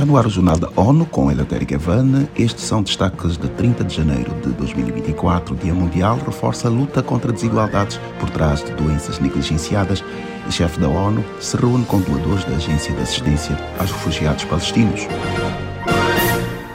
Está no ar o Jornal da ONU com Eleutério Evane. Estes são destaques de 30 de janeiro de 2024. O Dia Mundial reforça a luta contra desigualdades por trás de doenças negligenciadas. O chefe da ONU se reúne com doadores da Agência de Assistência aos Refugiados Palestinos.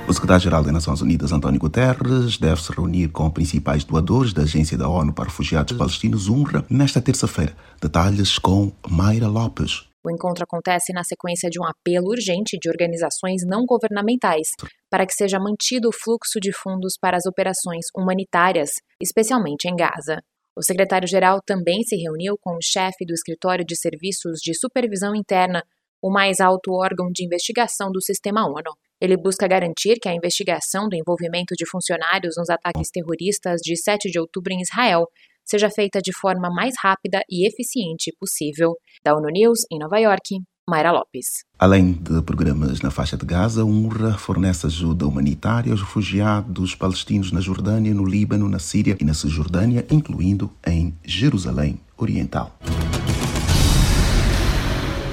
O secretário-geral das Nações Unidas, António Guterres, deve se reunir com principais doadores da Agência da ONU para Refugiados Palestinos, UNRWA, nesta terça-feira. Detalhes com Mayra Lopes. O encontro acontece na sequência de um apelo urgente de organizações não governamentais para que seja mantido o fluxo de fundos para as operações humanitárias, especialmente em Gaza. O secretário-geral também se reuniu com o chefe do Escritório de Serviços de Supervisão Interna, o mais alto órgão de investigação do sistema ONU. Ele busca garantir que a investigação do envolvimento de funcionários nos ataques terroristas de 7 de outubro em Israel seja feita de forma mais rápida e eficiente possível. Da ONU News, em Nova York, Mayra Lopes. Além de programas na faixa de Gaza, a UNRWA fornece ajuda humanitária aos refugiados palestinos na Jordânia, no Líbano, na Síria e na Cisjordânia, incluindo em Jerusalém Oriental.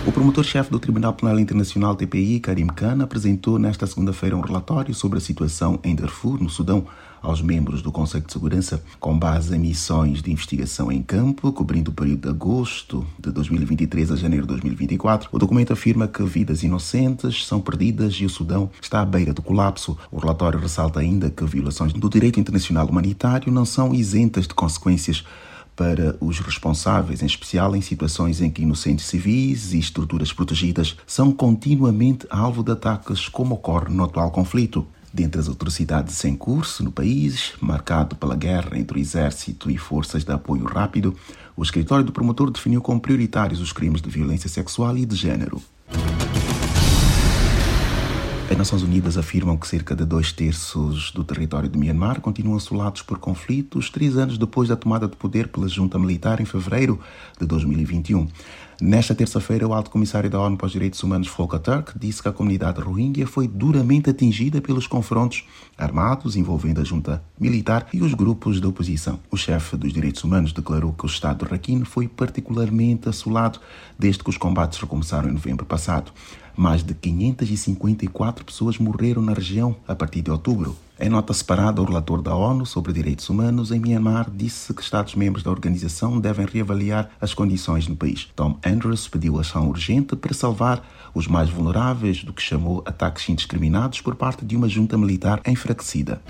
O promotor-chefe do Tribunal Penal Internacional TPI, Karim Khan, apresentou nesta segunda-feira um relatório sobre a situação em Darfur, no Sudão, aos membros do Conselho de Segurança, com base em missões de investigação em campo, cobrindo o período de agosto de 2023 a janeiro de 2024. O documento afirma que vidas inocentes são perdidas e o Sudão está à beira do colapso. O relatório ressalta ainda que violações do direito internacional humanitário não são isentas de consequências para os responsáveis, em especial em situações em que inocentes civis e estruturas protegidas são continuamente alvo de ataques, como ocorre no atual conflito. Dentre as atrocidades em curso no país, marcado pela guerra entre o exército e forças de apoio rápido, o escritório do promotor definiu como prioritários os crimes de violência sexual e de género. Nações Unidas afirmam que cerca de dois terços do território de Myanmar continuam assolados por conflitos, três anos depois da tomada de poder pela junta militar em fevereiro de 2021. Nesta terça-feira, o alto comissário da ONU para os Direitos Humanos, Volker Turk, disse que a comunidade rohingya foi duramente atingida pelos confrontos armados envolvendo a junta militar e os grupos da oposição. O chefe dos direitos humanos declarou que o Estado Rakhine foi particularmente assolado desde que os combates recomeçaram em novembro passado. Mais de 554 pessoas morreram na região a partir de outubro. Em nota separada, o relator da ONU sobre direitos humanos em Myanmar disse que Estados-membros da organização devem reavaliar as condições no país. Tom Andrews pediu ação urgente para salvar os mais vulneráveis do que chamou ataques indiscriminados por parte de uma junta militar enfraquecida.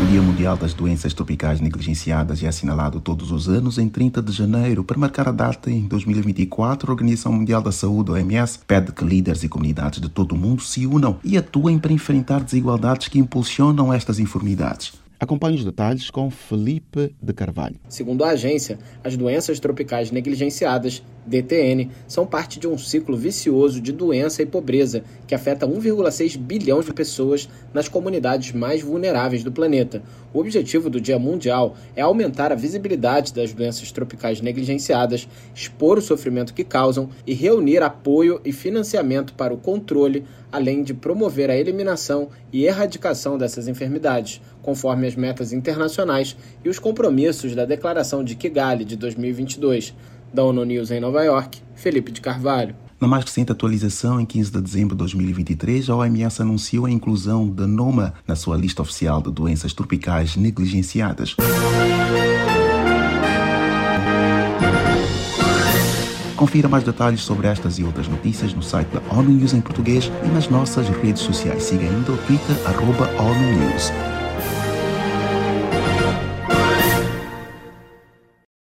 O Dia Mundial das Doenças Tropicais Negligenciadas é assinalado todos os anos em 30 de janeiro. Para marcar a data, em 2024, a Organização Mundial da Saúde, OMS, pede que líderes e comunidades de todo o mundo se unam e atuem para enfrentar desigualdades que impulsionam estas enfermidades. Acompanhe os detalhes com Felipe de Carvalho. Segundo a agência, as doenças tropicais negligenciadas, DTN, são parte de um ciclo vicioso de doença e pobreza que afeta 1,6 bilhão de pessoas nas comunidades mais vulneráveis do planeta. O objetivo do Dia Mundial é aumentar a visibilidade das doenças tropicais negligenciadas, expor o sofrimento que causam e reunir apoio e financiamento para o controle, além de promover a eliminação e erradicação dessas enfermidades, conforme as metas internacionais e os compromissos da Declaração de Kigali de 2022. Da ONU News em Nova York, Felipe de Carvalho. Na mais recente atualização, em 15 de dezembro de 2023, a OMS anunciou a inclusão da NOMA na sua lista oficial de doenças tropicais negligenciadas. Confira mais detalhes sobre estas e outras notícias no site da ONU News em português e nas nossas redes sociais. Siga ainda o Twitter, arroba ONU News.